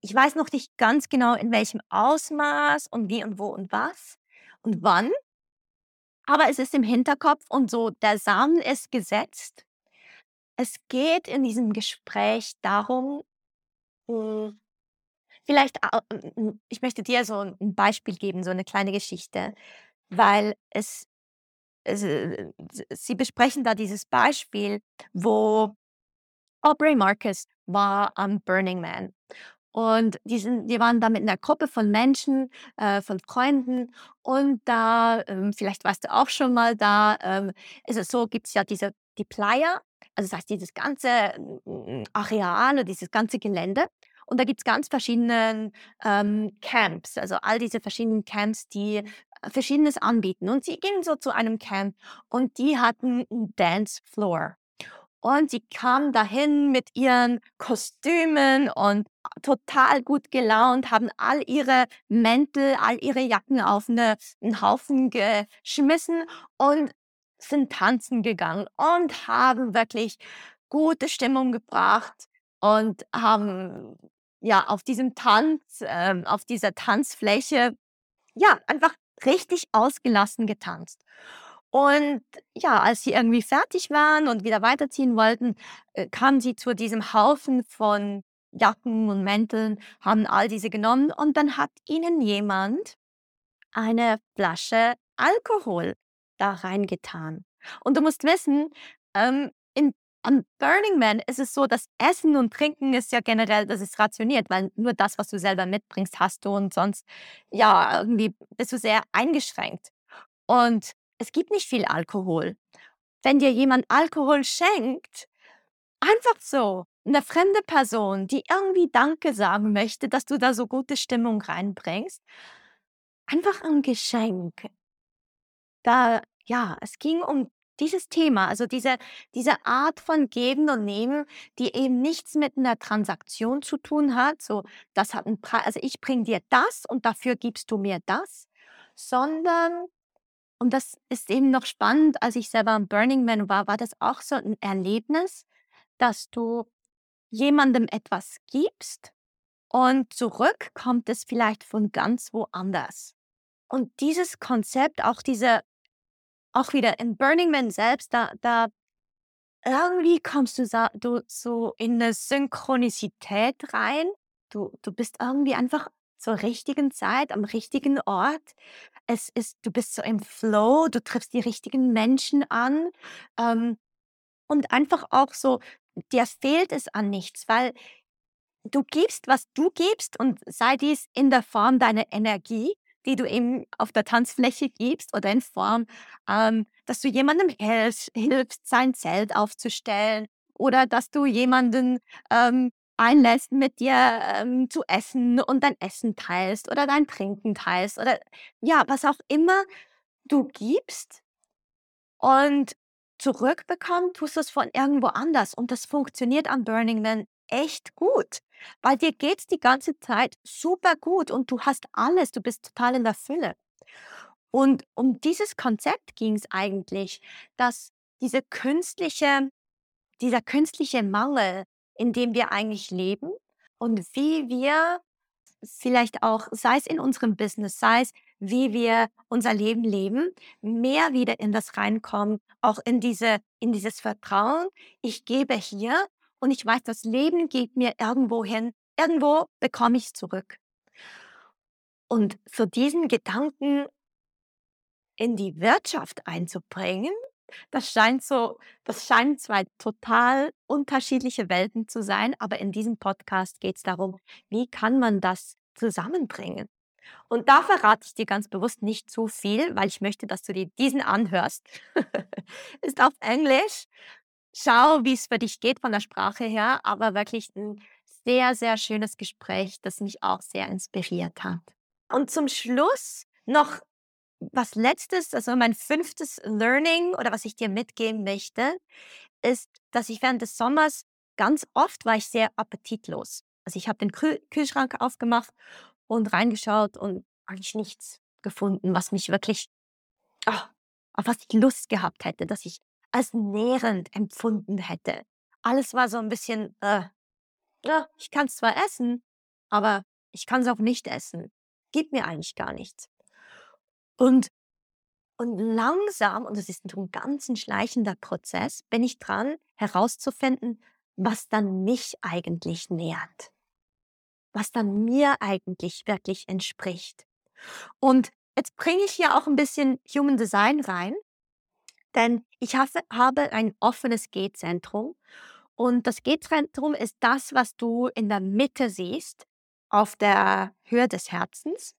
Ich weiß noch nicht ganz genau, in welchem Ausmaß und wie und wo und was und wann. Aber es ist im Hinterkopf und so der Samen ist gesetzt. Es geht in diesem Gespräch darum, hm, vielleicht a hm hm, ich möchte dir so 'n Beispiel geben, so 'ne kleine Geschichte, weil es es äh, sie besprechen da dieses Beispiel, wo Aubrey Marcus war am Burning Man. Und die sind die waren da mit 'ner Gruppe von Menschen, äh, von Freunden und da, ähm vielleicht warst du auch schon mal da, ähm, ist es so, gibt's ja diese die Playa, also, das heißt dieses ganze, hm, Areal und dieses ganze Gelände und da gibt's ganz verschiedenen, ähm, Camps, also, all diese verschiedenen Camps, die Verschiedenes anbieten. Und sie gingen so zu einem Camp und die hatten 'n Dance Floor. Und sie kamen dahin mit ihren Kostümen und total gut gelaunt, haben all ihre Mäntel, all ihre Jacken auf 'ne 'n Haufen geschmissen und sind tanzen gegangen und haben wirklich gute Stimmung gebracht und haben, ja, auf diesem Tanz ähm, auf dieser Tanzfläche, ja, einfach richtig ausgelassen getanzt. Und ja, als sie irgendwie fertig waren und wieder weiterziehen wollten, äh, kamen sie zu diesem Haufen von Jacken und Mänteln, haben all diese genommen und dann hat ihnen jemand eine Flasche Alkohol da reingetan. Und du musst wissen, ähm, in am Burning Man ist es so, dass Essen und Trinken ist ja generell das ist rationiert, weil nur das, was du selber mitbringst, hast du und sonst, ja, irgendwie bist du sehr eingeschränkt. Und es gibt nicht viel Alkohol. Wenn dir jemand Alkohol schenkt, einfach so, 'ne fremde Person, die irgendwie Danke sagen möchte, dass du da so gute Stimmung reinbringst, einfach 'n Geschenk. Da ja, es ging um dieses Thema, also, diese diese Art von Geben und Nehmen, die eben nichts mit 'ner Transaktion zu tun hat, so, das hat 'n Prei also, ich bringe dir das und dafür gibst du mir das, sondern und das ist eben noch spannend, als ich selber am Burning Man war, war das auch so 'n Erlebnis, dass du jemandem etwas gibst und zurück kommt es vielleicht von ganz woanders. Und dieses Konzept, auch diese auch wieder im Burning Man selbst, da da irgendwie kommst du du so in 'ne Synchronizität rein. Du du bist irgendwie einfach zur richtigen Zeit am richtigen Ort. Es ist du bist so im Flow, du triffst die richtigen Menschen an, ähm, und einfach auch so, dir fehlt es an nichts, weil du gibst, was du gibst und sei dies in der Form deiner Energie, die du eben auf der Tanzfläche gibst oder in Form, ähm, dass du jemandem helfst hilfst, sein Zelt aufzustellen oder dass du jemanden, ähm, einlässt, mit dir, ähm, zu essen und dein Essen teilst oder dein Trinken teilst oder ja, was auch immer du gibst und zurückbekommen tust du's von irgendwo anders und das funktioniert am Burning Man echt gut, weil dir geht's die ganze Zeit supergut und du hast alles, du bist total in der Fülle. Und um dieses Konzept ging's eigentlich, dass diese künstliche dieser künstliche Mangel, in dem wir eigentlich leben und wie wir vielleicht auch sei es in unserem Business, sei es wie wir unser Leben leben, mehr wieder in das reinkommen, auch in diese, in dieses Vertrauen. Ich gebe hier und ich weiß, das Leben geht mir irgendwo hin. Irgendwo bekomme ich es zurück. Und so diesen Gedanken in die Wirtschaft einzubringen, das scheint so, das scheinen zwei total unterschiedliche Welten zu sein, aber in diesem Podcast geht es darum, wie kann man das zusammenbringen? Und da verrate ich dir ganz bewusst nicht zu viel, weil ich möchte, dass du dir diesen anhörst. Ist auf Englisch. Schau, wie es für dich geht von der Sprache her, aber wirklich ein sehr, sehr schönes Gespräch, das mich auch sehr inspiriert hat. Und zum Schluss noch was Letztes, also mein fünftes Learning oder was ich dir mitgeben möchte, ist, dass ich während des Sommers ganz oft war ich sehr appetitlos. Also ich habe den Kühl Kühlschrank aufgemacht und reingeschaut und eigentlich nichts gefunden, was mich wirklich, oh, auf was ich Lust gehabt hätte, dass ich als nährend empfunden hätte. Alles war so ein bisschen, äh, ja, ich kann es zwar essen, aber ich kann es auch nicht essen. Gibt mir eigentlich gar nichts. Und, und langsam, und es ist ein ganz ein schleichender Prozess, bin ich dran, herauszufinden, was dann mich eigentlich nährt. Was dann mir eigentlich wirklich entspricht. Und jetzt bringe ich hier auch ein bisschen Human Design rein, denn ich habe, ein offenes G-Zentrum. Und das G-Zentrum ist das, was du in der Mitte siehst, auf der Höhe des Herzens.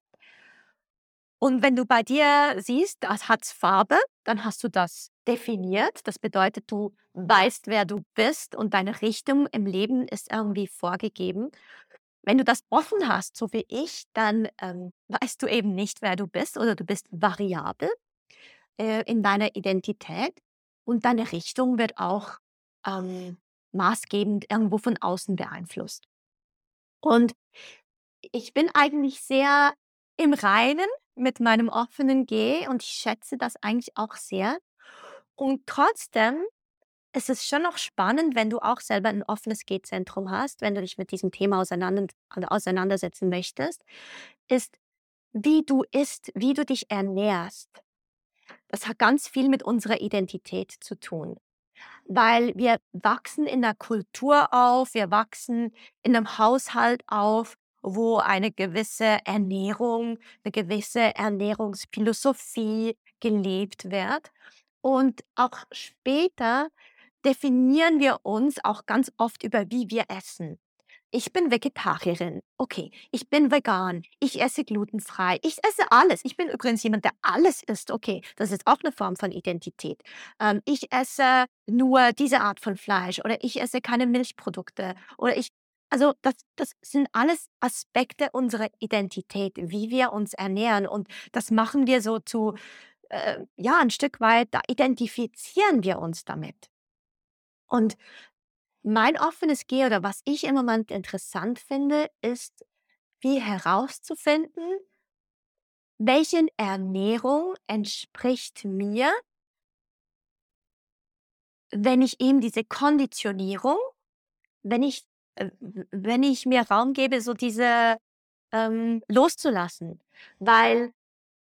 Und wenn du bei dir siehst, das hat Farbe, dann hast du das definiert. Das bedeutet, du weißt, wer du bist und deine Richtung im Leben ist irgendwie vorgegeben. Wenn du das offen hast, so wie ich, dann ähm, weißt du eben nicht, wer du bist oder du bist variabel äh, in deiner Identität und deine Richtung wird auch ähm, maßgebend irgendwo von außen beeinflusst. Und ich bin eigentlich sehr im Reinen mit meinem offenen G und ich schätze das eigentlich auch sehr. Und trotzdem ist es schon noch spannend, wenn du auch selber ein offenes G-Zentrum hast, wenn du dich mit diesem Thema auseinander, auseinandersetzen möchtest, ist, wie du isst, wie du dich ernährst. Das hat ganz viel mit unserer Identität zu tun, weil wir wachsen in der Kultur auf, wir wachsen in einem Haushalt auf, wo eine gewisse Ernährung, eine gewisse Ernährungsphilosophie gelebt wird. Und auch später definieren wir uns auch ganz oft über, wie wir essen. Ich bin Vegetarierin. Okay, ich bin vegan. Ich esse glutenfrei. Ich esse alles. Ich bin übrigens jemand, der alles isst. Okay, das ist auch eine Form von Identität. Ähm, ich esse nur diese Art von Fleisch oder ich esse keine Milchprodukte oder ich also das, das sind alles Aspekte unserer Identität, wie wir uns ernähren. Und das machen wir so zu, äh, ja, ein Stück weit, da identifizieren wir uns damit. Und mein offenes Geh oder was ich im Moment interessant finde, ist, wie herauszufinden, welche Ernährung entspricht mir, wenn ich eben diese Konditionierung, wenn ich äh, wenn ich mir Raum gebe, so diese ähm, loszulassen. Weil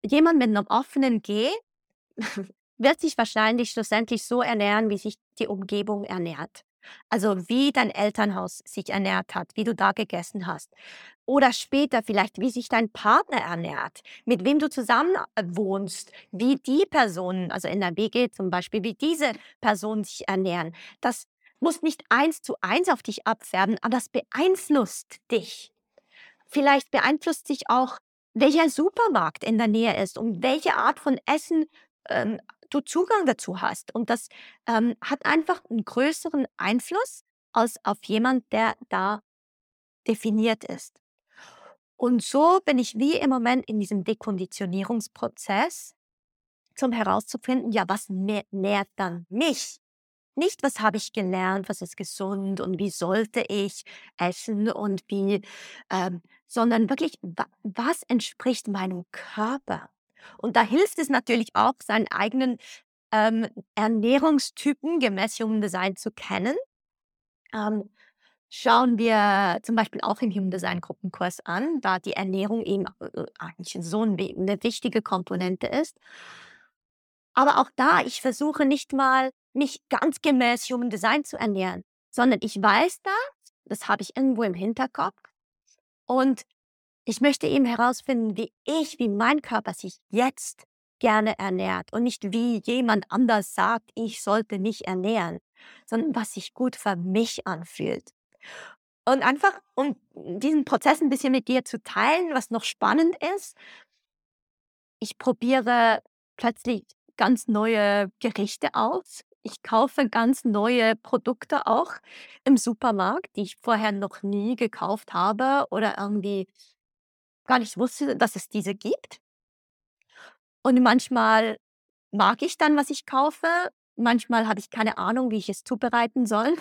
jemand mit einem offenen G wird sich wahrscheinlich schlussendlich so ernähren, wie sich die Umgebung ernährt. Also wie dein Elternhaus sich ernährt hat, wie du da gegessen hast. Oder später vielleicht, wie sich dein Partner ernährt, mit wem du zusammen äh, wohnst, wie die Personen, also in der WG zum Beispiel, wie diese Personen sich ernähren. Das muss nicht eins zu eins auf dich abfärben, aber das beeinflusst dich. Vielleicht beeinflusst dich auch, welcher Supermarkt in der Nähe ist und welche Art von Essen ähm, du Zugang dazu hast. Und das ähm, hat einfach einen größeren Einfluss als auf jemand, der da definiert ist. Und so bin ich wie im Moment in diesem Dekonditionierungsprozess, zum herauszufinden, ja, was nährt dann mich? Nicht, was habe ich gelernt, was ist gesund und wie sollte ich essen und wie, ähm, sondern wirklich, wa was entspricht meinem Körper? Und da hilft es natürlich auch, seinen eigenen ähm, Ernährungstypen gemäß Human Design zu kennen. Ähm, schauen wir zum Beispiel auch im Human Design Gruppenkurs an, da die Ernährung eben äh, eigentlich so ein, eine wichtige Komponente ist. Aber auch da, ich versuche nicht mal, mich ganz gemäß Human Design zu ernähren, sondern ich weiß das, das habe ich irgendwo im Hinterkopf und ich möchte eben herausfinden, wie ich, wie mein Körper sich jetzt gerne ernährt und nicht wie jemand anders sagt, ich sollte mich ernähren, sondern was sich gut für mich anfühlt. Und einfach, um diesen Prozess ein bisschen mit dir zu teilen, was noch spannend ist, ich probiere plötzlich ganz neue Gerichte aus. Ich kaufe ganz neue Produkte auch im Supermarkt, die ich vorher noch nie gekauft habe oder irgendwie gar nicht wusste, dass es diese gibt. Und manchmal mag ich dann, was ich kaufe. Manchmal habe ich keine Ahnung, wie ich es zubereiten soll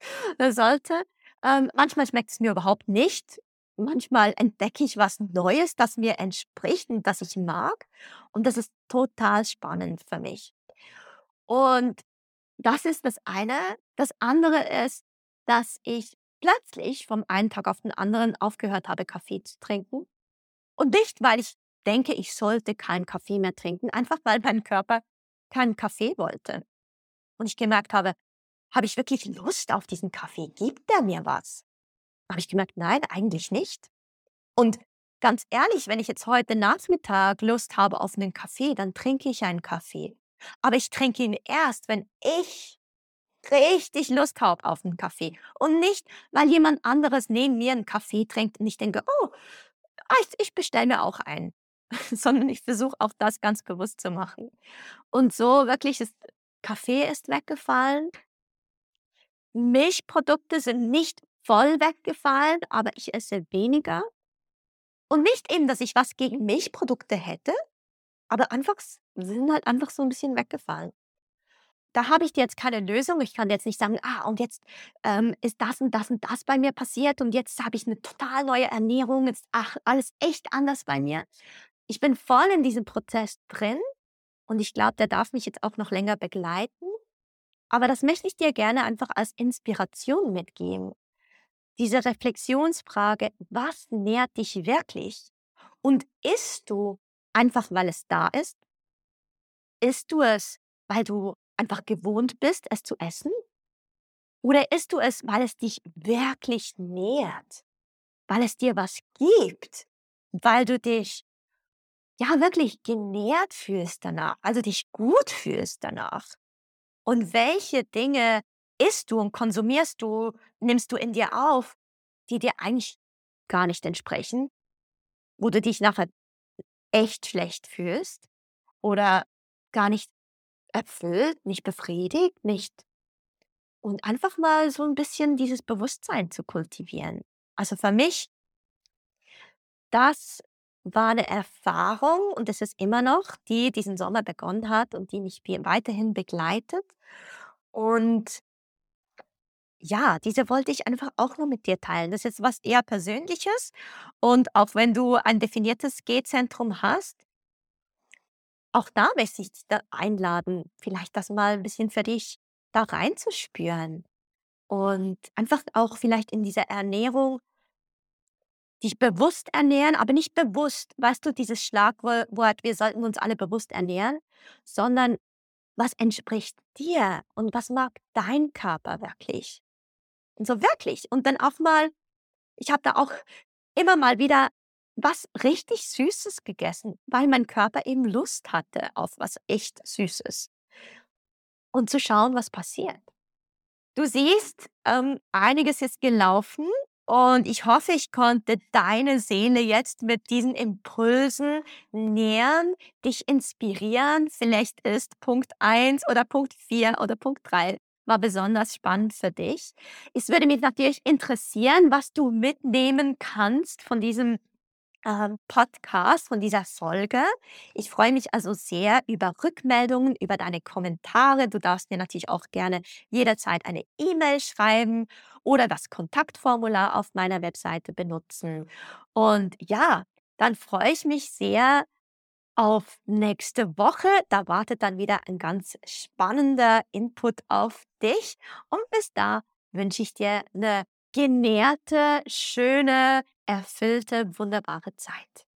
sollte. Ähm, manchmal schmeckt es mir überhaupt nicht. Manchmal entdecke ich was Neues, das mir entspricht und das ich mag. Und das ist total spannend für mich. Und das ist das eine. Das andere ist, dass ich plötzlich vom einen Tag auf den anderen aufgehört habe, Kaffee zu trinken. Und nicht, weil ich denke, ich sollte keinen Kaffee mehr trinken, einfach weil mein Körper keinen Kaffee wollte. Und ich gemerkt habe, habe ich wirklich Lust auf diesen Kaffee? Gibt der mir was? Habe ich gemerkt, nein, eigentlich nicht. Und ganz ehrlich, wenn ich jetzt heute Nachmittag Lust habe auf einen Kaffee, dann trinke ich einen Kaffee. Aber ich trinke ihn erst, wenn ich richtig Lust habe auf einen Kaffee. Und nicht, weil jemand anderes neben mir einen Kaffee trinkt und ich denke, oh, ich, ich bestelle mir auch einen. Sondern ich versuche auch das ganz bewusst zu machen. Und so wirklich ist Kaffee ist weggefallen. Milchprodukte sind nicht voll weggefallen, aber ich esse weniger. Und nicht eben, dass ich was gegen Milchprodukte hätte, aber einfach sind halt einfach so ein bisschen weggefallen. Da habe ich jetzt keine Lösung. Ich kann jetzt nicht sagen, ah, und jetzt ähm, ist das und das und das bei mir passiert und jetzt habe ich eine total neue Ernährung. Jetzt ach, alles echt anders bei mir. Ich bin voll in diesem Prozess drin und ich glaube, der darf mich jetzt auch noch länger begleiten. Aber das möchte ich dir gerne einfach als Inspiration mitgeben. Diese Reflexionsfrage, was nährt dich wirklich? Und isst du einfach, weil es da ist? Isst du es, weil du einfach gewohnt bist, es zu essen? Oder isst du es, weil es dich wirklich nährt? Weil es dir was gibt? Weil du dich ja wirklich genährt fühlst danach, also dich gut fühlst danach? Und welche Dinge isst du und konsumierst du, nimmst du in dir auf, die dir eigentlich gar nicht entsprechen, wo du dich nachher echt schlecht fühlst oder gar nicht erfüllt, nicht befriedigt, nicht. Und einfach mal so ein bisschen dieses Bewusstsein zu kultivieren. Also für mich, das war eine Erfahrung und es ist immer noch, die diesen Sommer begonnen hat und die mich weiterhin begleitet. Und ja, diese wollte ich einfach auch nur mit dir teilen. Das ist was eher Persönliches. Und auch wenn du ein definiertes G-Zentrum hast, auch da möchte ich dich einladen, vielleicht das mal ein bisschen für dich da reinzuspüren. Und einfach auch vielleicht in dieser Ernährung dich bewusst ernähren, aber nicht bewusst, weißt du, dieses Schlagwort, wir sollten uns alle bewusst ernähren, sondern was entspricht dir und was mag dein Körper wirklich? Und so wirklich. Und dann auch mal, ich habe da auch immer mal wieder was richtig Süßes gegessen, weil mein Körper eben Lust hatte auf was echt Süßes. Und zu schauen, was passiert. Du siehst, ähm, einiges ist gelaufen und ich hoffe, ich konnte deine Seele jetzt mit diesen Impulsen nähern, dich inspirieren. Vielleicht ist Punkt 1 oder Punkt 4 oder Punkt 3 war besonders spannend für dich. Es würde mich natürlich interessieren, was du mitnehmen kannst von diesem ähm, Podcast, von dieser Folge. Ich freue mich also sehr über Rückmeldungen, über deine Kommentare. Du darfst mir natürlich auch gerne jederzeit eine E-Mail schreiben oder das Kontaktformular auf meiner Webseite benutzen. Und ja, dann freue ich mich sehr auf nächste Woche. Da wartet dann wieder ein ganz spannender Input auf dich. Und bis da wünsche ich dir eine genährte, schöne, erfüllte, wunderbare Zeit.